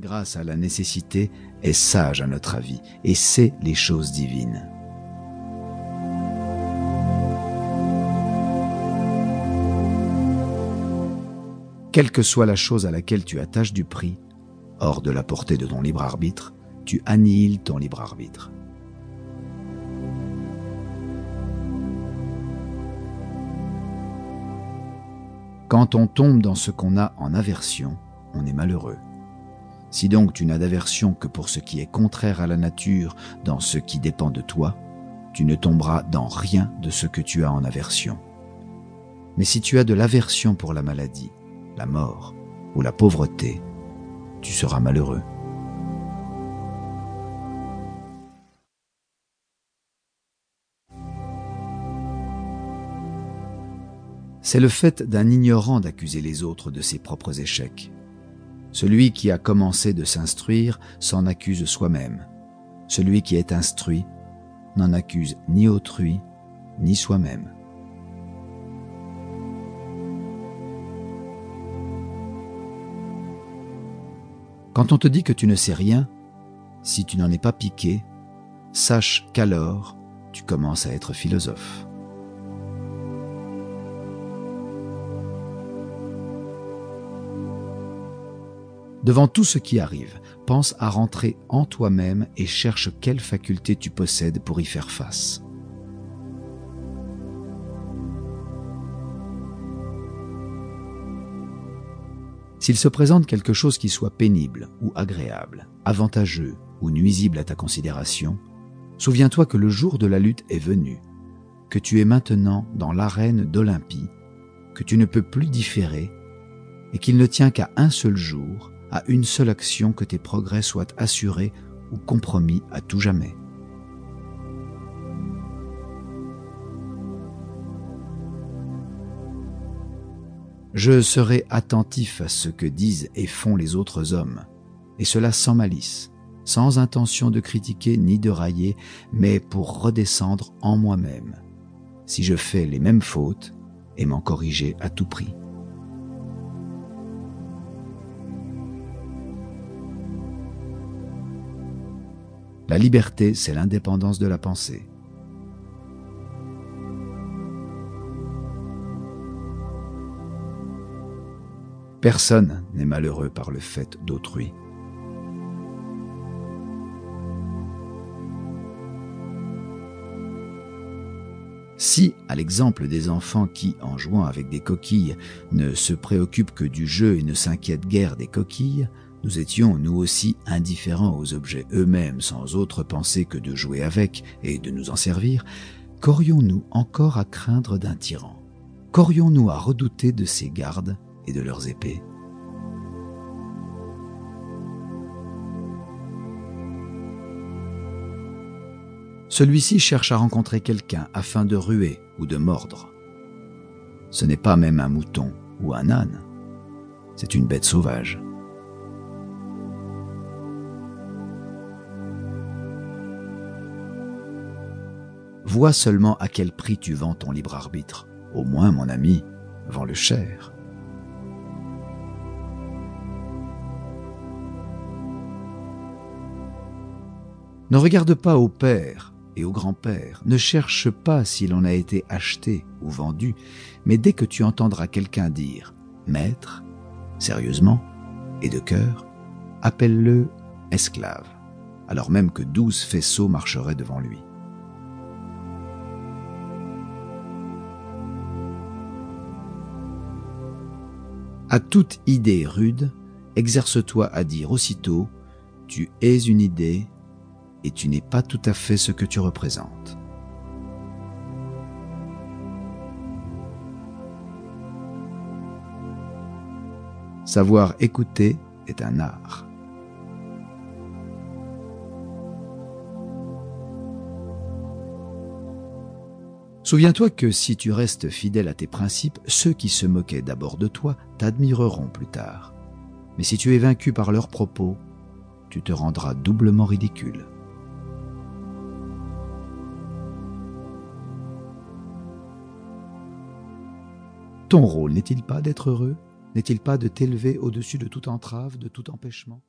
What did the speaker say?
grâce à la nécessité, est sage à notre avis et sait les choses divines. Quelle que soit la chose à laquelle tu attaches du prix, hors de la portée de ton libre arbitre, tu annihiles ton libre arbitre. Quand on tombe dans ce qu'on a en aversion, on est malheureux. Si donc tu n'as d'aversion que pour ce qui est contraire à la nature, dans ce qui dépend de toi, tu ne tomberas dans rien de ce que tu as en aversion. Mais si tu as de l'aversion pour la maladie, la mort ou la pauvreté, tu seras malheureux. C'est le fait d'un ignorant d'accuser les autres de ses propres échecs. Celui qui a commencé de s'instruire s'en accuse soi-même. Celui qui est instruit n'en accuse ni autrui, ni soi-même. Quand on te dit que tu ne sais rien, si tu n'en es pas piqué, sache qu'alors tu commences à être philosophe. Devant tout ce qui arrive, pense à rentrer en toi-même et cherche quelle faculté tu possèdes pour y faire face. S'il se présente quelque chose qui soit pénible ou agréable, avantageux ou nuisible à ta considération, souviens-toi que le jour de la lutte est venu, que tu es maintenant dans l'arène d'Olympie, que tu ne peux plus différer, et qu'il ne tient qu'à un seul jour, à une seule action que tes progrès soient assurés ou compromis à tout jamais. Je serai attentif à ce que disent et font les autres hommes, et cela sans malice, sans intention de critiquer ni de railler, mais pour redescendre en moi-même, si je fais les mêmes fautes, et m'en corriger à tout prix. La liberté, c'est l'indépendance de la pensée. Personne n'est malheureux par le fait d'autrui. Si, à l'exemple des enfants qui, en jouant avec des coquilles, ne se préoccupent que du jeu et ne s'inquiètent guère des coquilles, nous étions nous aussi indifférents aux objets eux-mêmes sans autre pensée que de jouer avec et de nous en servir, qu'aurions-nous encore à craindre d'un tyran? Qu'aurions-nous à redouter de ses gardes et de leurs épées? Celui-ci cherche à rencontrer quelqu'un afin de ruer ou de mordre. Ce n'est pas même un mouton ou un âne, c'est une bête sauvage. Vois seulement à quel prix tu vends ton libre arbitre. Au moins, mon ami, vends le cher. Ne regarde pas au père et au grand-père, ne cherche pas s'il en a été acheté ou vendu, mais dès que tu entendras quelqu'un dire Maître, sérieusement et de cœur, appelle-le esclave, alors même que douze faisceaux marcheraient devant lui. À toute idée rude, exerce-toi à dire aussitôt Tu es une idée et tu n'es pas tout à fait ce que tu représentes. Savoir écouter est un art. Souviens-toi que si tu restes fidèle à tes principes, ceux qui se moquaient d'abord de toi t'admireront plus tard. Mais si tu es vaincu par leurs propos, tu te rendras doublement ridicule. Ton rôle n'est-il pas d'être heureux? N'est-il pas de t'élever au-dessus de toute entrave, de tout empêchement?